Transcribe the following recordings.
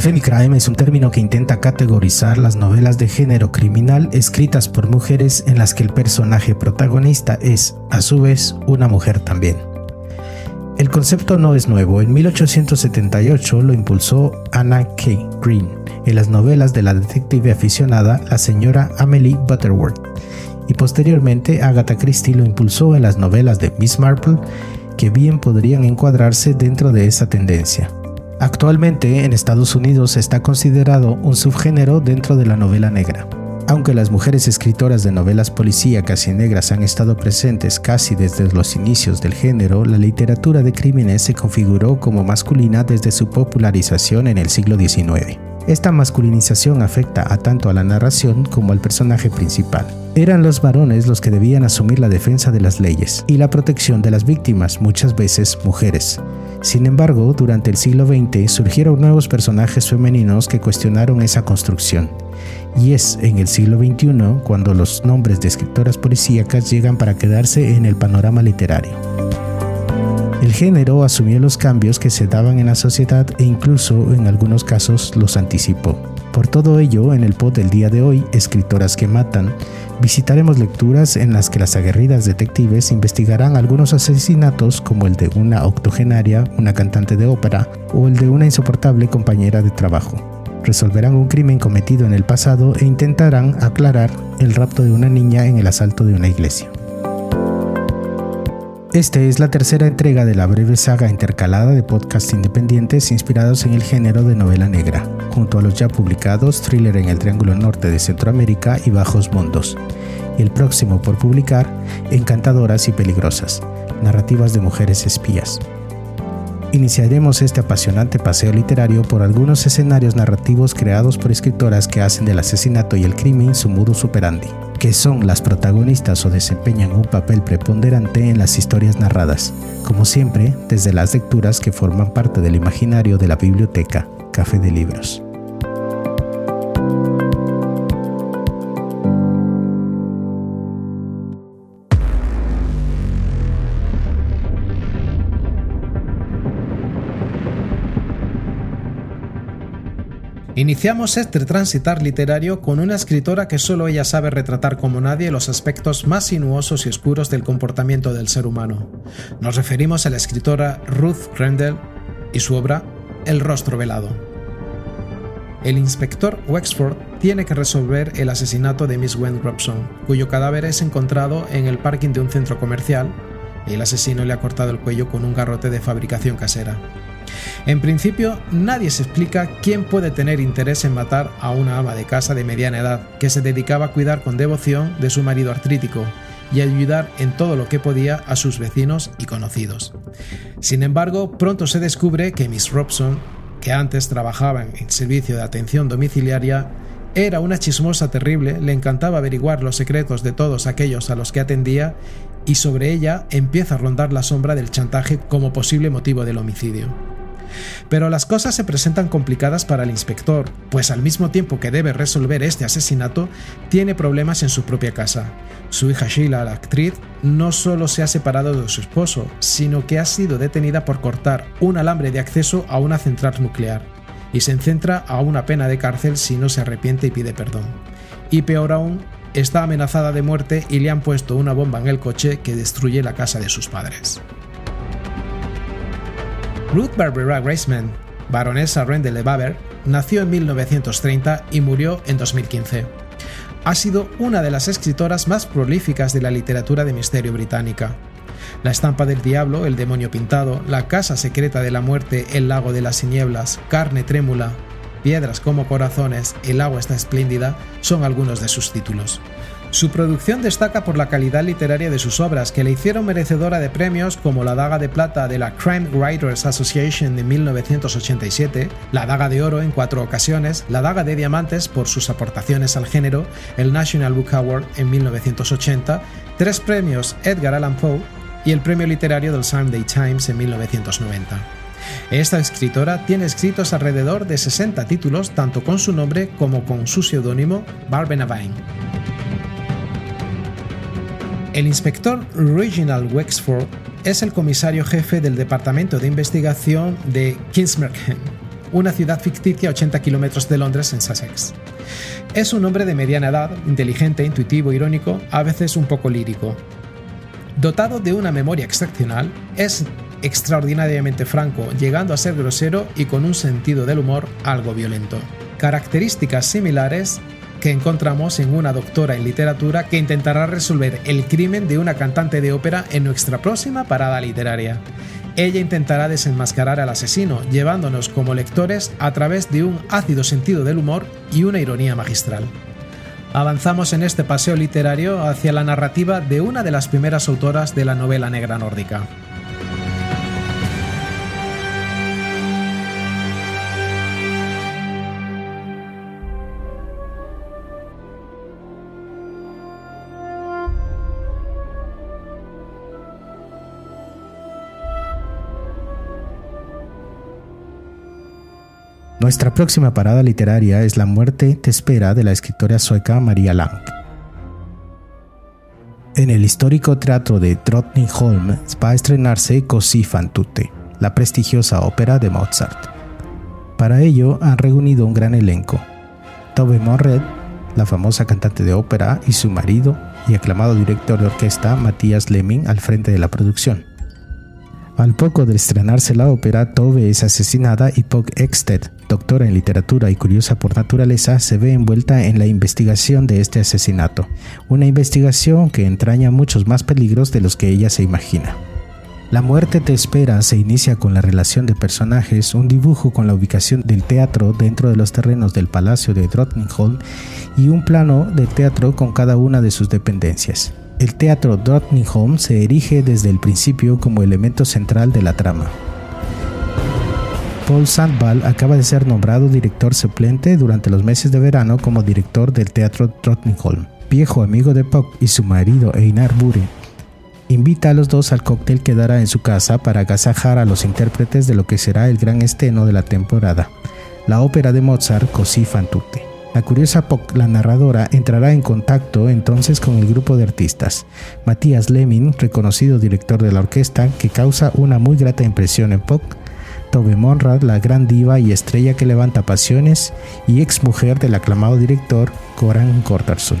El femicrime es un término que intenta categorizar las novelas de género criminal escritas por mujeres en las que el personaje protagonista es, a su vez, una mujer también. El concepto no es nuevo, en 1878 lo impulsó Anna K. Green en las novelas de la detective aficionada la señora Amelie Butterworth, y posteriormente Agatha Christie lo impulsó en las novelas de Miss Marple, que bien podrían encuadrarse dentro de esa tendencia. Actualmente en Estados Unidos está considerado un subgénero dentro de la novela negra. Aunque las mujeres escritoras de novelas policíacas y negras han estado presentes casi desde los inicios del género, la literatura de crímenes se configuró como masculina desde su popularización en el siglo XIX. Esta masculinización afecta a tanto a la narración como al personaje principal. Eran los varones los que debían asumir la defensa de las leyes y la protección de las víctimas, muchas veces mujeres. Sin embargo, durante el siglo XX surgieron nuevos personajes femeninos que cuestionaron esa construcción. Y es en el siglo XXI cuando los nombres de escritoras policíacas llegan para quedarse en el panorama literario. El género asumió los cambios que se daban en la sociedad e incluso en algunos casos los anticipó. Por todo ello, en el pod del día de hoy, Escritoras que Matan, visitaremos lecturas en las que las aguerridas detectives investigarán algunos asesinatos como el de una octogenaria, una cantante de ópera o el de una insoportable compañera de trabajo. Resolverán un crimen cometido en el pasado e intentarán aclarar el rapto de una niña en el asalto de una iglesia. Esta es la tercera entrega de la breve saga intercalada de podcasts independientes inspirados en el género de novela negra, junto a los ya publicados Thriller en el Triángulo Norte de Centroamérica y Bajos Mundos, y el próximo por publicar Encantadoras y Peligrosas, narrativas de mujeres espías. Iniciaremos este apasionante paseo literario por algunos escenarios narrativos creados por escritoras que hacen del asesinato y el crimen su modo superandi que son las protagonistas o desempeñan un papel preponderante en las historias narradas, como siempre desde las lecturas que forman parte del imaginario de la biblioteca Café de Libros. Iniciamos este transitar literario con una escritora que solo ella sabe retratar como nadie los aspectos más sinuosos y oscuros del comportamiento del ser humano. Nos referimos a la escritora Ruth Rendell y su obra El rostro velado. El inspector Wexford tiene que resolver el asesinato de Miss Gwen Robson, cuyo cadáver es encontrado en el parking de un centro comercial el asesino le ha cortado el cuello con un garrote de fabricación casera. En principio, nadie se explica quién puede tener interés en matar a una ama de casa de mediana edad que se dedicaba a cuidar con devoción de su marido artrítico y ayudar en todo lo que podía a sus vecinos y conocidos. Sin embargo, pronto se descubre que Miss Robson, que antes trabajaba en el servicio de atención domiciliaria, era una chismosa terrible, le encantaba averiguar los secretos de todos aquellos a los que atendía y sobre ella empieza a rondar la sombra del chantaje como posible motivo del homicidio. Pero las cosas se presentan complicadas para el inspector, pues al mismo tiempo que debe resolver este asesinato, tiene problemas en su propia casa. Su hija Sheila, la actriz, no solo se ha separado de su esposo, sino que ha sido detenida por cortar un alambre de acceso a una central nuclear, y se centra a una pena de cárcel si no se arrepiente y pide perdón. Y peor aún, está amenazada de muerte y le han puesto una bomba en el coche que destruye la casa de sus padres. Ruth Barbara Graceman, baronesa Rendell de Baber, nació en 1930 y murió en 2015. ha sido una de las escritoras más prolíficas de la literatura de misterio británica. La estampa del diablo, El demonio pintado, La casa secreta de la muerte, El lago de las nieblas, Carne trémula, Piedras como corazones, El agua está espléndida son algunos de sus títulos. Su producción destaca por la calidad literaria de sus obras, que le hicieron merecedora de premios como la Daga de Plata de la Crime Writers Association de 1987, la Daga de Oro en cuatro ocasiones, la Daga de Diamantes por sus aportaciones al género, el National Book Award en 1980, tres premios Edgar Allan Poe y el premio literario del Sunday Times en 1990. Esta escritora tiene escritos alrededor de 60 títulos, tanto con su nombre como con su seudónimo Barbenavine. El inspector Reginald Wexford es el comisario jefe del Departamento de Investigación de Kingsmerkham, una ciudad ficticia a 80 kilómetros de Londres en Sussex. Es un hombre de mediana edad, inteligente, intuitivo, irónico, a veces un poco lírico. Dotado de una memoria excepcional, es extraordinariamente franco, llegando a ser grosero y con un sentido del humor algo violento. Características similares que encontramos en una doctora en literatura que intentará resolver el crimen de una cantante de ópera en nuestra próxima parada literaria. Ella intentará desenmascarar al asesino, llevándonos como lectores a través de un ácido sentido del humor y una ironía magistral. Avanzamos en este paseo literario hacia la narrativa de una de las primeras autoras de la novela negra nórdica. Nuestra próxima parada literaria es La muerte te espera de la escritora sueca Maria Lang. En el histórico teatro de Drottningholm va a estrenarse Così fan tutte, la prestigiosa ópera de Mozart. Para ello han reunido un gran elenco. Tove Morred, la famosa cantante de ópera, y su marido y aclamado director de orquesta Matthias Lemming al frente de la producción. Al poco de estrenarse la ópera, Tove es asesinada y Pog Eksted, doctora en literatura y curiosa por naturaleza, se ve envuelta en la investigación de este asesinato, una investigación que entraña muchos más peligros de los que ella se imagina. La muerte te espera se inicia con la relación de personajes, un dibujo con la ubicación del teatro dentro de los terrenos del Palacio de Drottningholm y un plano de teatro con cada una de sus dependencias. El teatro Drottningholm se erige desde el principio como elemento central de la trama. Paul Sandvall acaba de ser nombrado director suplente durante los meses de verano como director del Teatro Drottningholm. Viejo amigo de Puck y su marido Einar Bure, invita a los dos al cóctel que dará en su casa para agasajar a los intérpretes de lo que será el gran estreno de la temporada, la ópera de Mozart Così fan tutte. La curiosa Poc, la narradora, entrará en contacto entonces con el grupo de artistas. Matías Lemming, reconocido director de la orquesta, que causa una muy grata impresión en Poc. Tove Monrad, la gran diva y estrella que levanta pasiones, y ex mujer del aclamado director Goran Gortarsson.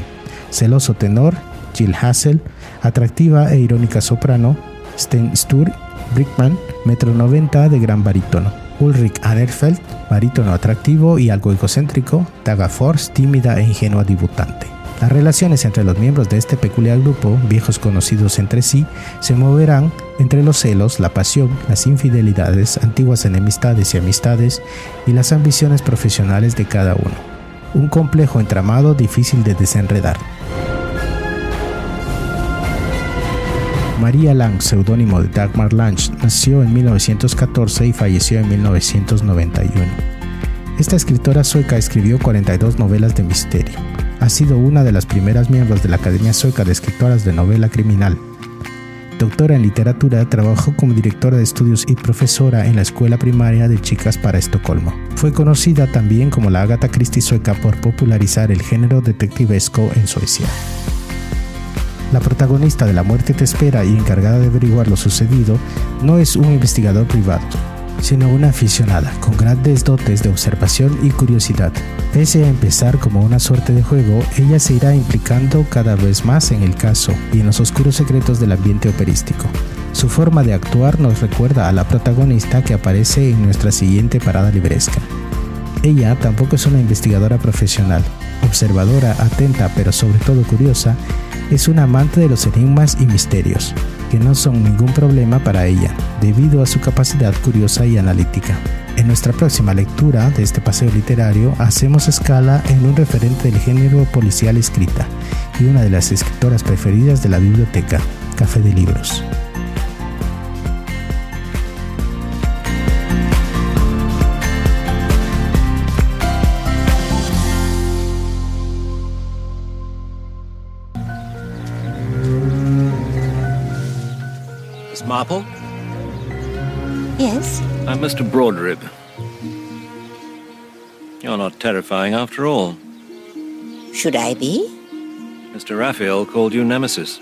Celoso tenor, Jill Hassel, atractiva e irónica soprano, Sten Stur, Brickman, metro 90 de gran barítono. Ulrich Aderfeld, barítono atractivo y algo egocéntrico, Daga Force, tímida e ingenua debutante. Las relaciones entre los miembros de este peculiar grupo, viejos conocidos entre sí, se moverán entre los celos, la pasión, las infidelidades, antiguas enemistades y amistades y las ambiciones profesionales de cada uno. Un complejo entramado difícil de desenredar. María Lang, seudónimo de Dagmar Lange, nació en 1914 y falleció en 1991. Esta escritora sueca escribió 42 novelas de misterio. Ha sido una de las primeras miembros de la Academia Sueca de Escritoras de Novela Criminal. Doctora en literatura, trabajó como directora de estudios y profesora en la Escuela Primaria de Chicas para Estocolmo. Fue conocida también como la Agatha Christie sueca por popularizar el género detectivesco en Suecia. La protagonista de La muerte te espera y encargada de averiguar lo sucedido no es un investigador privado, sino una aficionada con grandes dotes de observación y curiosidad. Pese a empezar como una suerte de juego, ella se irá implicando cada vez más en el caso y en los oscuros secretos del ambiente operístico. Su forma de actuar nos recuerda a la protagonista que aparece en nuestra siguiente parada libresca. Ella tampoco es una investigadora profesional, Observadora, atenta, pero sobre todo curiosa, es una amante de los enigmas y misterios, que no son ningún problema para ella, debido a su capacidad curiosa y analítica. En nuestra próxima lectura de este paseo literario hacemos escala en un referente del género policial escrita y una de las escritoras preferidas de la biblioteca, Café de Libros. Marple? Yes? I'm Mr. Broadrib. You're not terrifying after all. Should I be? Mr. Raphael called you Nemesis.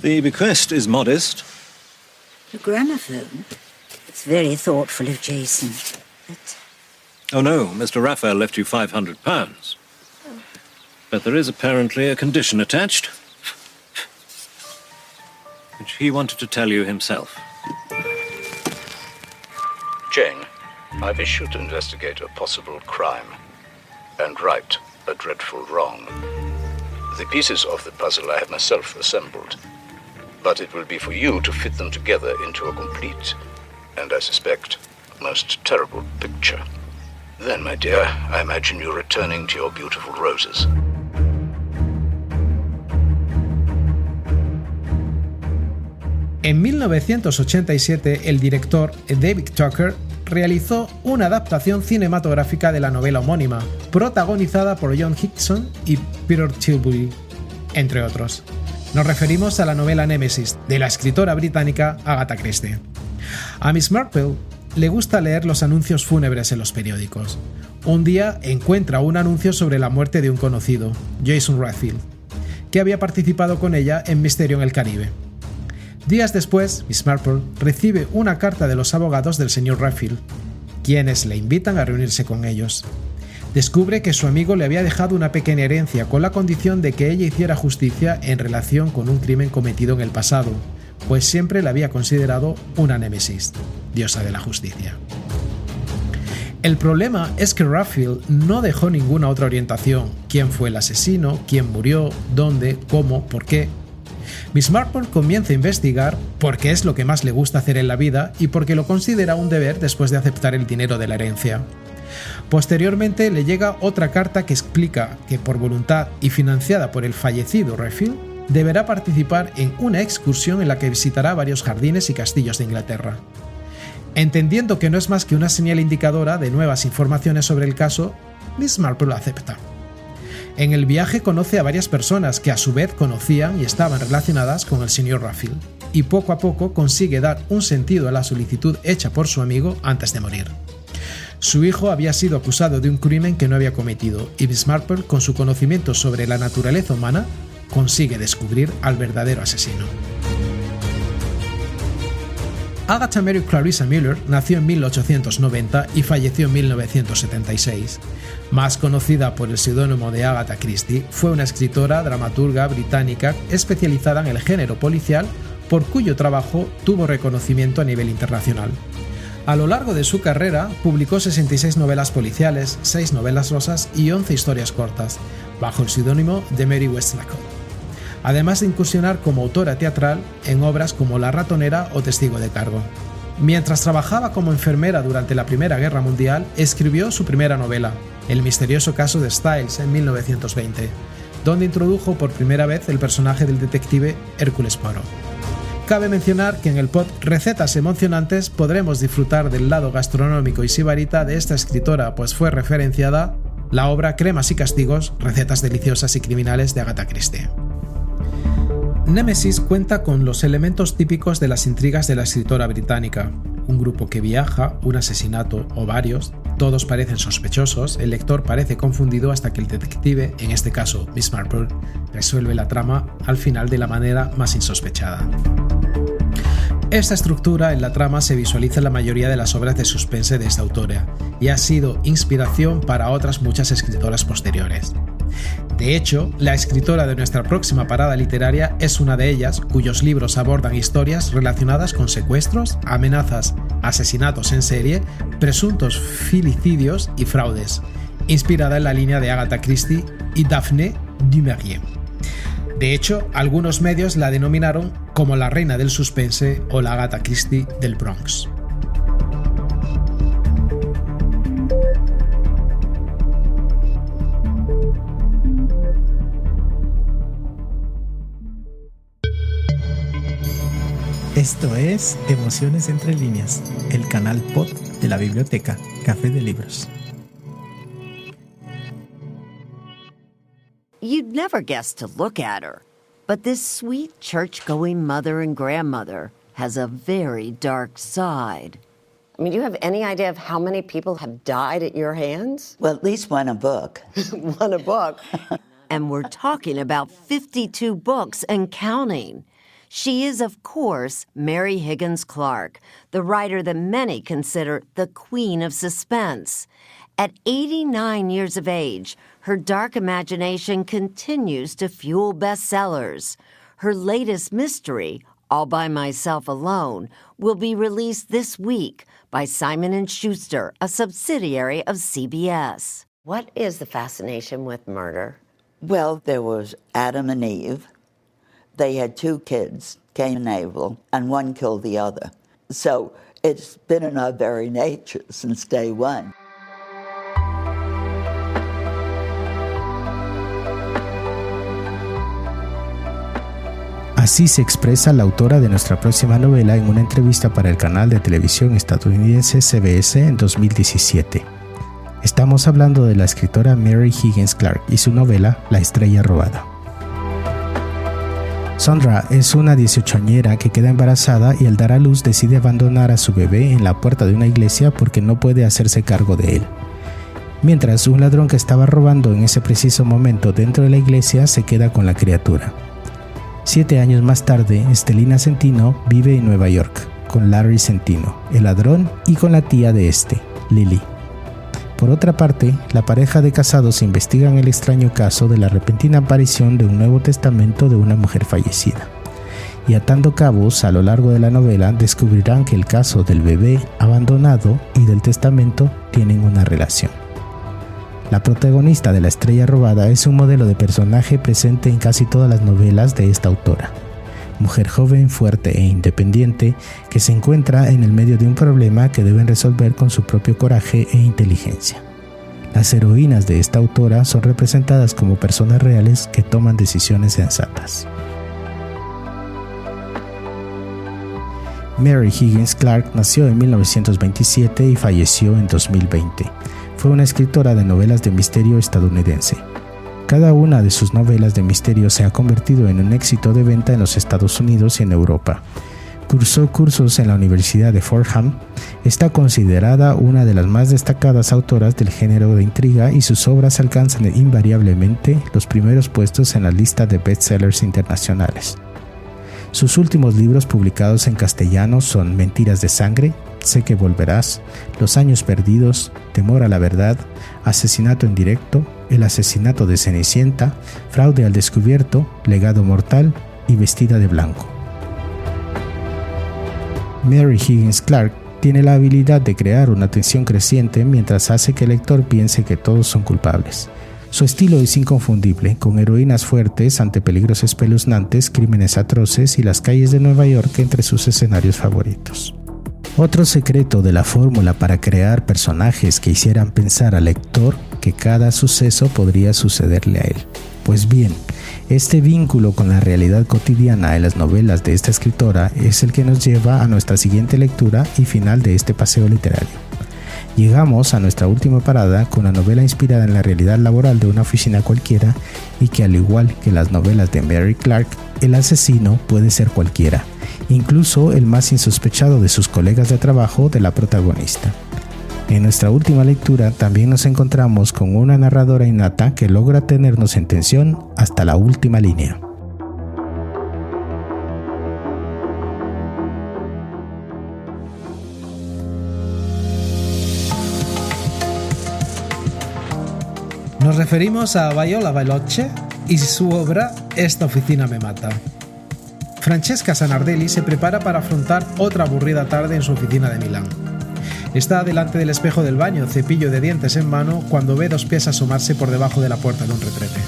The bequest is modest. The gramophone? It's very thoughtful of Jason. But Oh no, Mr. Raphael left you 500 pounds. But there is apparently a condition attached, which he wanted to tell you himself. Jane, I wish you to investigate a possible crime and right a dreadful wrong. The pieces of the puzzle I have myself assembled, but it will be for you to fit them together into a complete and, I suspect, most terrible picture. Then, my dear, I imagine you returning to your beautiful roses. En 1987, el director David Tucker realizó una adaptación cinematográfica de la novela homónima, protagonizada por John Hickson y Peter Tilbury, entre otros. Nos referimos a la novela Nemesis, de la escritora británica Agatha Christie. A Miss Marple le gusta leer los anuncios fúnebres en los periódicos. Un día encuentra un anuncio sobre la muerte de un conocido, Jason Radfield, que había participado con ella en Misterio en el Caribe. Días después, Miss Marple recibe una carta de los abogados del señor Radfield, quienes le invitan a reunirse con ellos. Descubre que su amigo le había dejado una pequeña herencia con la condición de que ella hiciera justicia en relación con un crimen cometido en el pasado, pues siempre la había considerado una némesis, diosa de la justicia. El problema es que Radfield no dejó ninguna otra orientación, quién fue el asesino, quién murió, dónde, cómo, por qué, Miss Marple comienza a investigar porque es lo que más le gusta hacer en la vida y porque lo considera un deber después de aceptar el dinero de la herencia. Posteriormente le llega otra carta que explica que por voluntad y financiada por el fallecido Redfield, deberá participar en una excursión en la que visitará varios jardines y castillos de Inglaterra. Entendiendo que no es más que una señal indicadora de nuevas informaciones sobre el caso, Miss Marple acepta. En el viaje conoce a varias personas que a su vez conocían y estaban relacionadas con el señor Raffield, y poco a poco consigue dar un sentido a la solicitud hecha por su amigo antes de morir. Su hijo había sido acusado de un crimen que no había cometido, y Miss con su conocimiento sobre la naturaleza humana, consigue descubrir al verdadero asesino. Agatha Mary Clarissa Miller nació en 1890 y falleció en 1976. Más conocida por el seudónimo de Agatha Christie, fue una escritora, dramaturga británica especializada en el género policial, por cuyo trabajo tuvo reconocimiento a nivel internacional. A lo largo de su carrera, publicó 66 novelas policiales, 6 novelas rosas y 11 historias cortas, bajo el seudónimo de Mary Westmacott además de incursionar como autora teatral en obras como La ratonera o Testigo de cargo. Mientras trabajaba como enfermera durante la Primera Guerra Mundial, escribió su primera novela, El misterioso caso de Styles, en 1920, donde introdujo por primera vez el personaje del detective Hércules Poirot. Cabe mencionar que en el pod Recetas emocionantes podremos disfrutar del lado gastronómico y sibarita de esta escritora, pues fue referenciada la obra Cremas y Castigos, Recetas deliciosas y criminales de Agatha Christie. Nemesis cuenta con los elementos típicos de las intrigas de la escritora británica. Un grupo que viaja, un asesinato o varios, todos parecen sospechosos, el lector parece confundido hasta que el detective, en este caso Miss Marple, resuelve la trama al final de la manera más insospechada. Esta estructura en la trama se visualiza en la mayoría de las obras de suspense de esta autora y ha sido inspiración para otras muchas escritoras posteriores. De hecho, la escritora de nuestra próxima parada literaria es una de ellas, cuyos libros abordan historias relacionadas con secuestros, amenazas, asesinatos en serie, presuntos filicidios y fraudes, inspirada en la línea de Agatha Christie y Daphne du Maurier. De hecho, algunos medios la denominaron como la reina del suspense o la Agatha Christie del Bronx. Esto es Emociones entre líneas, el canal pod de la biblioteca Café de Libros. You'd never guess to look at her, but this sweet church going mother and grandmother has a very dark side. I mean, do you have any idea of how many people have died at your hands? Well, at least one a book. One a book. and we're talking about 52 books and counting. She is, of course, Mary Higgins Clark, the writer that many consider the queen of suspense. At 89 years of age, her dark imagination continues to fuel bestsellers. Her latest mystery, All by Myself Alone, will be released this week by Simon & Schuster, a subsidiary of CBS. What is the fascination with murder? Well, there was Adam and Eve. They had two kids, Cain and Abel, and one killed the other. So it's been in our very nature since day one. Así se expresa la autora de nuestra próxima novela en una entrevista para el canal de televisión estadounidense CBS en 2017. Estamos hablando de la escritora Mary Higgins Clark y su novela La estrella robada. Sondra es una 18añera que queda embarazada y al dar a luz decide abandonar a su bebé en la puerta de una iglesia porque no puede hacerse cargo de él. Mientras un ladrón que estaba robando en ese preciso momento dentro de la iglesia se queda con la criatura. Siete años más tarde, Estelina Centino vive en Nueva York con Larry Centino, el ladrón, y con la tía de este, Lily. Por otra parte, la pareja de casados investigan el extraño caso de la repentina aparición de un Nuevo Testamento de una mujer fallecida. Y atando cabos a lo largo de la novela descubrirán que el caso del bebé abandonado y del testamento tienen una relación. La protagonista de La estrella robada es un modelo de personaje presente en casi todas las novelas de esta autora. Mujer joven, fuerte e independiente que se encuentra en el medio de un problema que deben resolver con su propio coraje e inteligencia. Las heroínas de esta autora son representadas como personas reales que toman decisiones sensatas. Mary Higgins Clark nació en 1927 y falleció en 2020. Fue una escritora de novelas de misterio estadounidense. Cada una de sus novelas de misterio se ha convertido en un éxito de venta en los Estados Unidos y en Europa. Cursó cursos en la Universidad de Fordham, está considerada una de las más destacadas autoras del género de intriga y sus obras alcanzan invariablemente los primeros puestos en la lista de bestsellers internacionales. Sus últimos libros publicados en castellano son Mentiras de Sangre, Sé que Volverás, Los Años Perdidos, Temor a la Verdad, Asesinato en Directo, El Asesinato de Cenicienta, Fraude al Descubierto, Legado Mortal y Vestida de Blanco. Mary Higgins Clark tiene la habilidad de crear una tensión creciente mientras hace que el lector piense que todos son culpables. Su estilo es inconfundible, con heroínas fuertes ante peligros espeluznantes, crímenes atroces y las calles de Nueva York entre sus escenarios favoritos. Otro secreto de la fórmula para crear personajes que hicieran pensar al lector que cada suceso podría sucederle a él. Pues bien, este vínculo con la realidad cotidiana en las novelas de esta escritora es el que nos lleva a nuestra siguiente lectura y final de este paseo literario. Llegamos a nuestra última parada con una novela inspirada en la realidad laboral de una oficina cualquiera y que al igual que las novelas de Mary Clark, el asesino puede ser cualquiera, incluso el más insospechado de sus colegas de trabajo de la protagonista. En nuestra última lectura también nos encontramos con una narradora innata que logra tenernos en tensión hasta la última línea. Nos referimos a Viola Veloce y su obra Esta oficina me mata. Francesca Sanardelli se prepara para afrontar otra aburrida tarde en su oficina de Milán. Está delante del espejo del baño, cepillo de dientes en mano, cuando ve dos pies asomarse por debajo de la puerta de un retrete.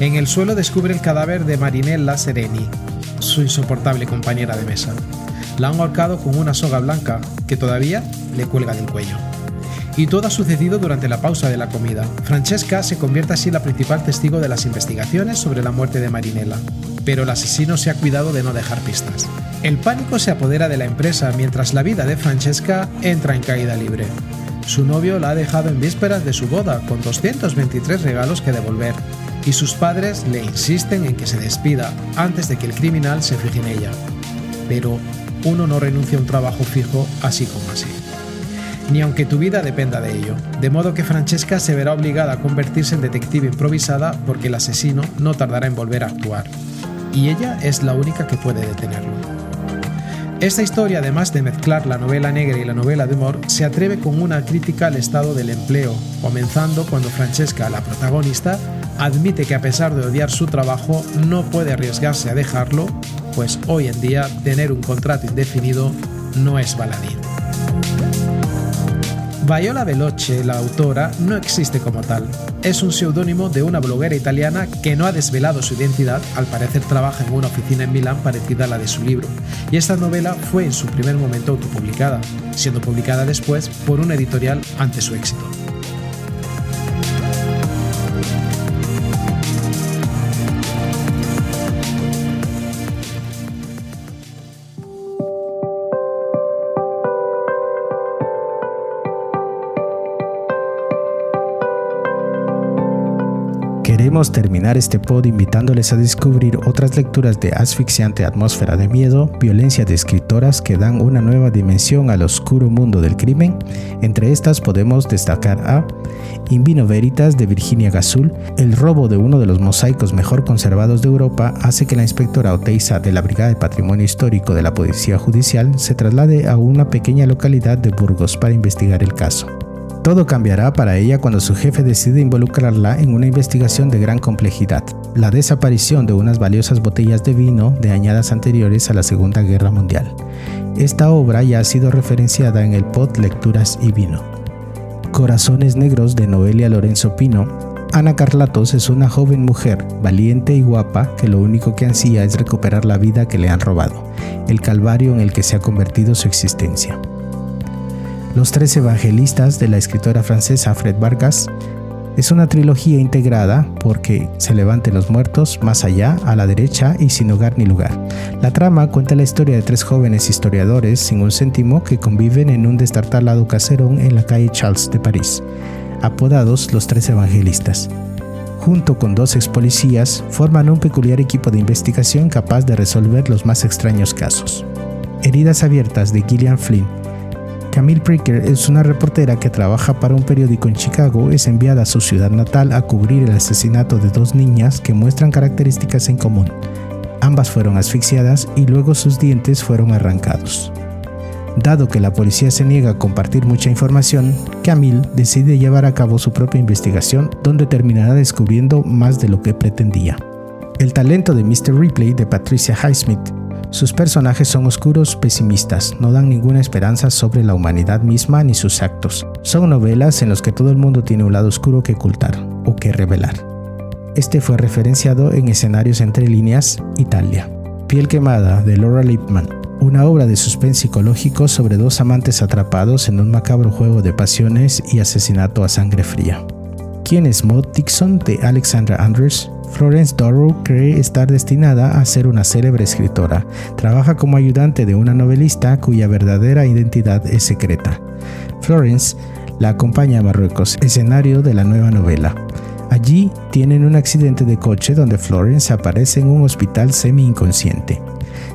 En el suelo descubre el cadáver de Marinella Sereni, su insoportable compañera de mesa. La han ahorcado con una soga blanca que todavía le cuelga del cuello. Y todo ha sucedido durante la pausa de la comida. Francesca se convierte así en la principal testigo de las investigaciones sobre la muerte de Marinella, pero el asesino se ha cuidado de no dejar pistas. El pánico se apodera de la empresa mientras la vida de Francesca entra en caída libre. Su novio la ha dejado en vísperas de su boda con 223 regalos que devolver y sus padres le insisten en que se despida antes de que el criminal se fije en ella. Pero uno no renuncia a un trabajo fijo así como así ni aunque tu vida dependa de ello. De modo que Francesca se verá obligada a convertirse en detective improvisada porque el asesino no tardará en volver a actuar. Y ella es la única que puede detenerlo. Esta historia, además de mezclar la novela negra y la novela de humor, se atreve con una crítica al estado del empleo, comenzando cuando Francesca, la protagonista, admite que a pesar de odiar su trabajo no puede arriesgarse a dejarlo, pues hoy en día tener un contrato indefinido no es baladí. Viola Veloce, la autora, no existe como tal. Es un seudónimo de una bloguera italiana que no ha desvelado su identidad, al parecer trabaja en una oficina en Milán parecida a la de su libro, y esta novela fue en su primer momento autopublicada, siendo publicada después por una editorial ante su éxito. Terminar este pod invitándoles a descubrir otras lecturas de asfixiante atmósfera de miedo, violencia de escritoras que dan una nueva dimensión al oscuro mundo del crimen. Entre estas podemos destacar a Invino Veritas de Virginia Gazul. El robo de uno de los mosaicos mejor conservados de Europa hace que la inspectora Oteiza de la Brigada de Patrimonio Histórico de la Policía Judicial se traslade a una pequeña localidad de Burgos para investigar el caso. Todo cambiará para ella cuando su jefe decide involucrarla en una investigación de gran complejidad, la desaparición de unas valiosas botellas de vino de añadas anteriores a la Segunda Guerra Mundial. Esta obra ya ha sido referenciada en el pod Lecturas y Vino. Corazones Negros de Noelia Lorenzo Pino. Ana Carlatos es una joven mujer, valiente y guapa, que lo único que ansía es recuperar la vida que le han robado, el calvario en el que se ha convertido su existencia. Los tres evangelistas de la escritora francesa Fred Vargas es una trilogía integrada porque se levanten los muertos más allá, a la derecha y sin hogar ni lugar. La trama cuenta la historia de tres jóvenes historiadores sin un céntimo que conviven en un destartalado caserón en la calle Charles de París, apodados los tres evangelistas. Junto con dos ex policías, forman un peculiar equipo de investigación capaz de resolver los más extraños casos. Heridas abiertas de Gillian Flynn Camille Pricker es una reportera que trabaja para un periódico en Chicago, es enviada a su ciudad natal a cubrir el asesinato de dos niñas que muestran características en común. Ambas fueron asfixiadas y luego sus dientes fueron arrancados. Dado que la policía se niega a compartir mucha información, Camille decide llevar a cabo su propia investigación donde terminará descubriendo más de lo que pretendía. El talento de Mr. Ripley de Patricia Highsmith sus personajes son oscuros, pesimistas, no dan ninguna esperanza sobre la humanidad misma ni sus actos. Son novelas en las que todo el mundo tiene un lado oscuro que ocultar o que revelar. Este fue referenciado en Escenarios entre líneas, Italia. Piel quemada de Laura Lipman, una obra de suspense psicológico sobre dos amantes atrapados en un macabro juego de pasiones y asesinato a sangre fría. ¿Quién es Maud Dixon de Alexandra Andrews? Florence Darrow cree estar destinada a ser una célebre escritora. Trabaja como ayudante de una novelista cuya verdadera identidad es secreta. Florence la acompaña a Marruecos, escenario de la nueva novela. Allí tienen un accidente de coche donde Florence aparece en un hospital semi-inconsciente.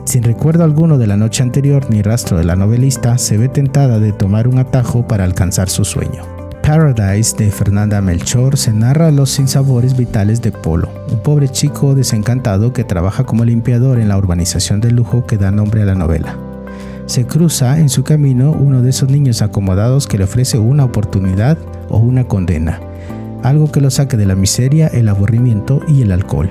Sin recuerdo alguno de la noche anterior ni rastro de la novelista, se ve tentada de tomar un atajo para alcanzar su sueño. Paradise de Fernanda Melchor se narra los sinsabores vitales de Polo, un pobre chico desencantado que trabaja como limpiador en la urbanización de lujo que da nombre a la novela. Se cruza en su camino uno de esos niños acomodados que le ofrece una oportunidad o una condena. algo que lo saque de la miseria, el aburrimiento y el alcohol.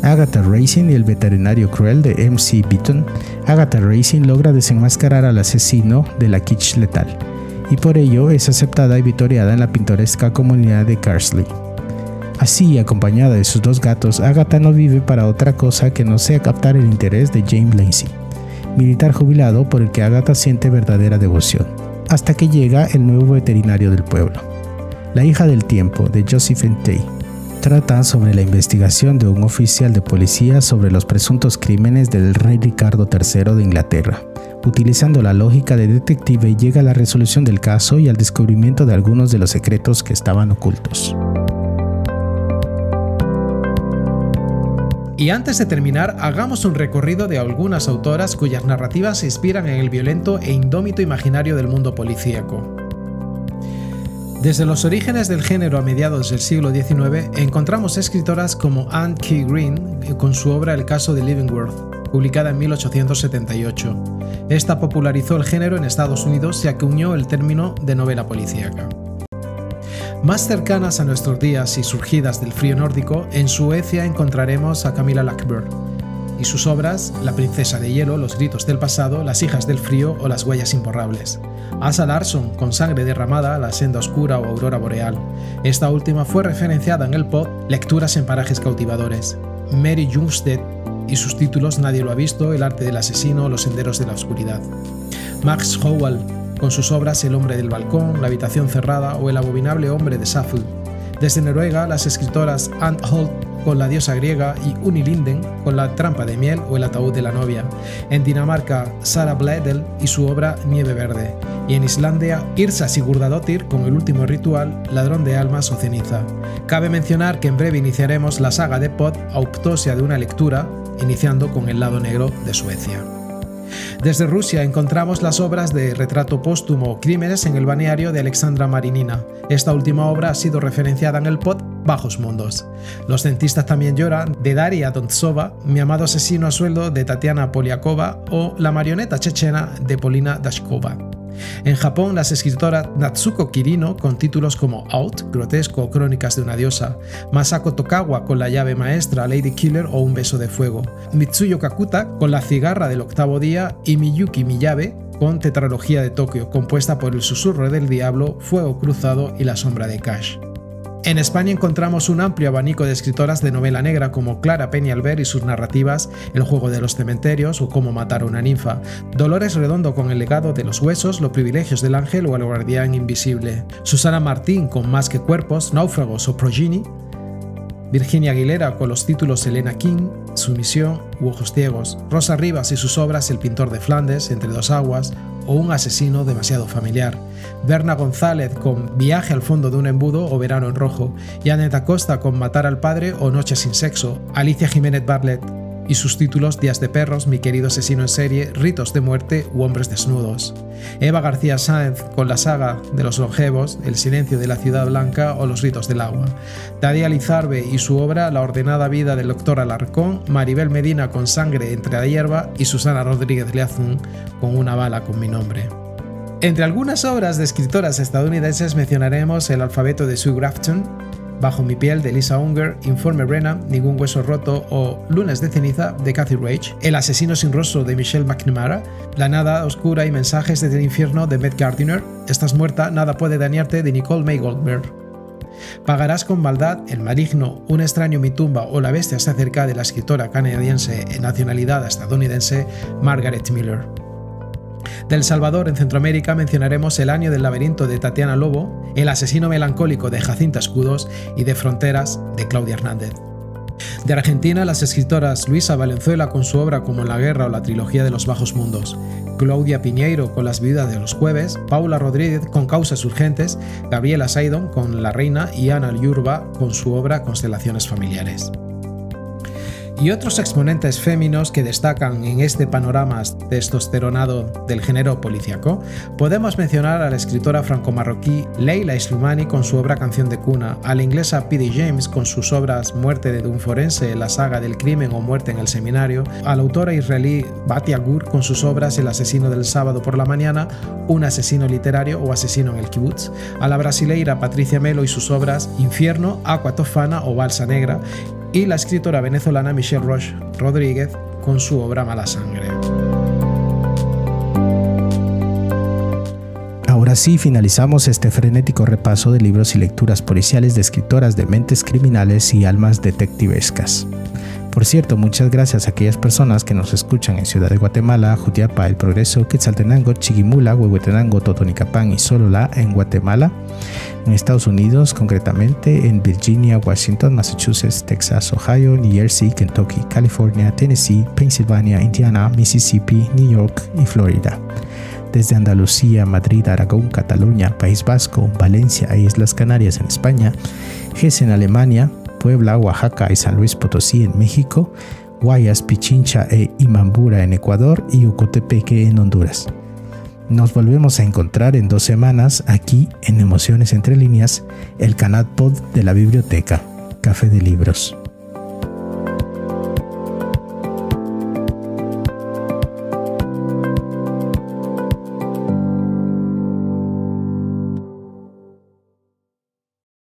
Agatha Racing y el veterinario cruel de MC Beaton, Agatha Racing logra desenmascarar al asesino de la kitsch letal, y por ello es aceptada y vitoriada en la pintoresca comunidad de Carsley. Así, acompañada de sus dos gatos, Agatha no vive para otra cosa que no sea captar el interés de James Lacey, militar jubilado por el que Agatha siente verdadera devoción, hasta que llega el nuevo veterinario del pueblo, la hija del tiempo de Josephine Tay. Trata sobre la investigación de un oficial de policía sobre los presuntos crímenes del rey Ricardo III de Inglaterra. Utilizando la lógica de detective llega a la resolución del caso y al descubrimiento de algunos de los secretos que estaban ocultos. Y antes de terminar, hagamos un recorrido de algunas autoras cuyas narrativas se inspiran en el violento e indómito imaginario del mundo policíaco. Desde los orígenes del género a mediados del siglo XIX, encontramos escritoras como Anne Key Green con su obra El caso de Livingworth, publicada en 1878. Esta popularizó el género en Estados Unidos que unió el término de novela policíaca. Más cercanas a nuestros días y surgidas del frío nórdico, en Suecia encontraremos a Camilla Lackberg y sus obras La princesa de hielo, Los gritos del pasado, Las hijas del frío o Las huellas imborrables. Asa Larsson con Sangre derramada, La senda oscura o Aurora boreal. Esta última fue referenciada en el pod Lecturas en parajes cautivadores. Mary Jungstedt y sus títulos Nadie lo ha visto, El arte del asesino, Los senderos de la oscuridad. Max Howell con sus obras El hombre del balcón, La habitación cerrada o El abominable hombre de Saffold. Desde Noruega, las escritoras Anne Holt con La diosa griega y Uni Linden con La trampa de miel o El ataúd de la novia. En Dinamarca, Sara Bledel y su obra Nieve verde. Y en Islandia, Irsa Sigurdadottir con El último ritual, Ladrón de almas o ceniza. Cabe mencionar que en breve iniciaremos la saga de Pod Autopsia de una lectura, iniciando con El lado negro de Suecia. Desde Rusia encontramos las obras de Retrato póstumo Crímenes en el balneario de Alexandra Marinina. Esta última obra ha sido referenciada en el pod Bajos Mundos. Los dentistas también lloran de Daria Dontsova, Mi amado asesino a sueldo de Tatiana Poliakova o La marioneta chechena de Polina Dashkova. En Japón, las escritoras Natsuko Kirino, con títulos como Out, Grotesco o Crónicas de una diosa, Masako Tokawa con La llave maestra, Lady Killer o Un beso de fuego, Mitsuyo Kakuta con La cigarra del octavo día y Miyuki Miyabe con Tetralogía de Tokio, compuesta por El susurro del diablo, Fuego cruzado y La sombra de Cash. En España encontramos un amplio abanico de escritoras de novela negra como Clara Peñalver y sus narrativas El juego de los cementerios o Cómo matar a una ninfa, Dolores Redondo con El legado de los huesos, Los privilegios del ángel o El guardián invisible, Susana Martín con Más que cuerpos, Náufragos o Progeny, Virginia Aguilera con los títulos Elena King, Sumisión u Ojos Ciegos, Rosa Rivas y sus obras El pintor de Flandes, Entre dos aguas o Un asesino demasiado familiar, Berna González con Viaje al fondo de un embudo o Verano en rojo, y Aneta Costa con Matar al padre o Noche sin sexo, Alicia Jiménez Bartlett y sus títulos Días de perros, Mi querido asesino en serie, Ritos de muerte u Hombres desnudos. Eva García Sáenz con la saga de los longevos, El silencio de la ciudad blanca o Los ritos del agua. Dadia Lizarbe y su obra La ordenada vida del doctor Alarcón, Maribel Medina con Sangre entre la hierba y Susana Rodríguez Leazún con Una bala con mi nombre. Entre algunas obras de escritoras estadounidenses mencionaremos El alfabeto de Sue Grafton, Bajo mi piel de Lisa Unger, Informe Brenna, Ningún hueso roto o Lunes de ceniza de Kathy Rage, El asesino sin rostro de Michelle McNamara, La nada oscura y mensajes desde el infierno de Matt Gardiner, Estás muerta, nada puede dañarte de Nicole May Goldberg. Pagarás con maldad, El maligno, Un extraño mi tumba o La bestia se acerca de la escritora canadiense en nacionalidad estadounidense Margaret Miller. Del Salvador en Centroamérica mencionaremos El año del laberinto de Tatiana Lobo, El asesino melancólico de Jacinta Escudos y De Fronteras de Claudia Hernández. De Argentina, las escritoras Luisa Valenzuela con su obra como La guerra o la trilogía de los bajos mundos, Claudia Piñeiro con Las viudas de los jueves, Paula Rodríguez con Causas urgentes, Gabriela Saidon con La reina y Ana Yurba con su obra Constelaciones familiares. Y otros exponentes féminos que destacan en este panorama testosteronado del género policíaco, podemos mencionar a la escritora franco-marroquí Leila Slimani con su obra Canción de cuna, a la inglesa P.D. James con sus obras Muerte de un forense, la saga del crimen o Muerte en el seminario, a la autora israelí Batia Gur con sus obras El asesino del sábado por la mañana, Un asesino literario o Asesino en el kibbutz, a la brasileira Patricia Melo y sus obras Infierno, Aqua Tofana o Balsa Negra, y la escritora venezolana Michelle Roche Rodríguez con su obra Mala Sangre. Ahora sí, finalizamos este frenético repaso de libros y lecturas policiales de escritoras de mentes criminales y almas detectivescas. Por cierto, muchas gracias a aquellas personas que nos escuchan en Ciudad de Guatemala, Jutiapa, El Progreso, Quetzaltenango, Chiquimula, Huehuetenango, Totonicapán y Solola en Guatemala, en Estados Unidos, concretamente en Virginia, Washington, Massachusetts, Texas, Ohio, New Jersey, Kentucky, California, Tennessee, Pennsylvania, Indiana, Mississippi, New York y Florida. Desde Andalucía, Madrid, Aragón, Cataluña, País Vasco, Valencia e Islas Canarias en España, Hesse en Alemania, Puebla, Oaxaca y San Luis Potosí en México, Guayas, Pichincha e Imambura en Ecuador y Ocotepeque en Honduras. Nos volvemos a encontrar en dos semanas aquí en Emociones Entre Líneas, el canal pod de la biblioteca, Café de Libros.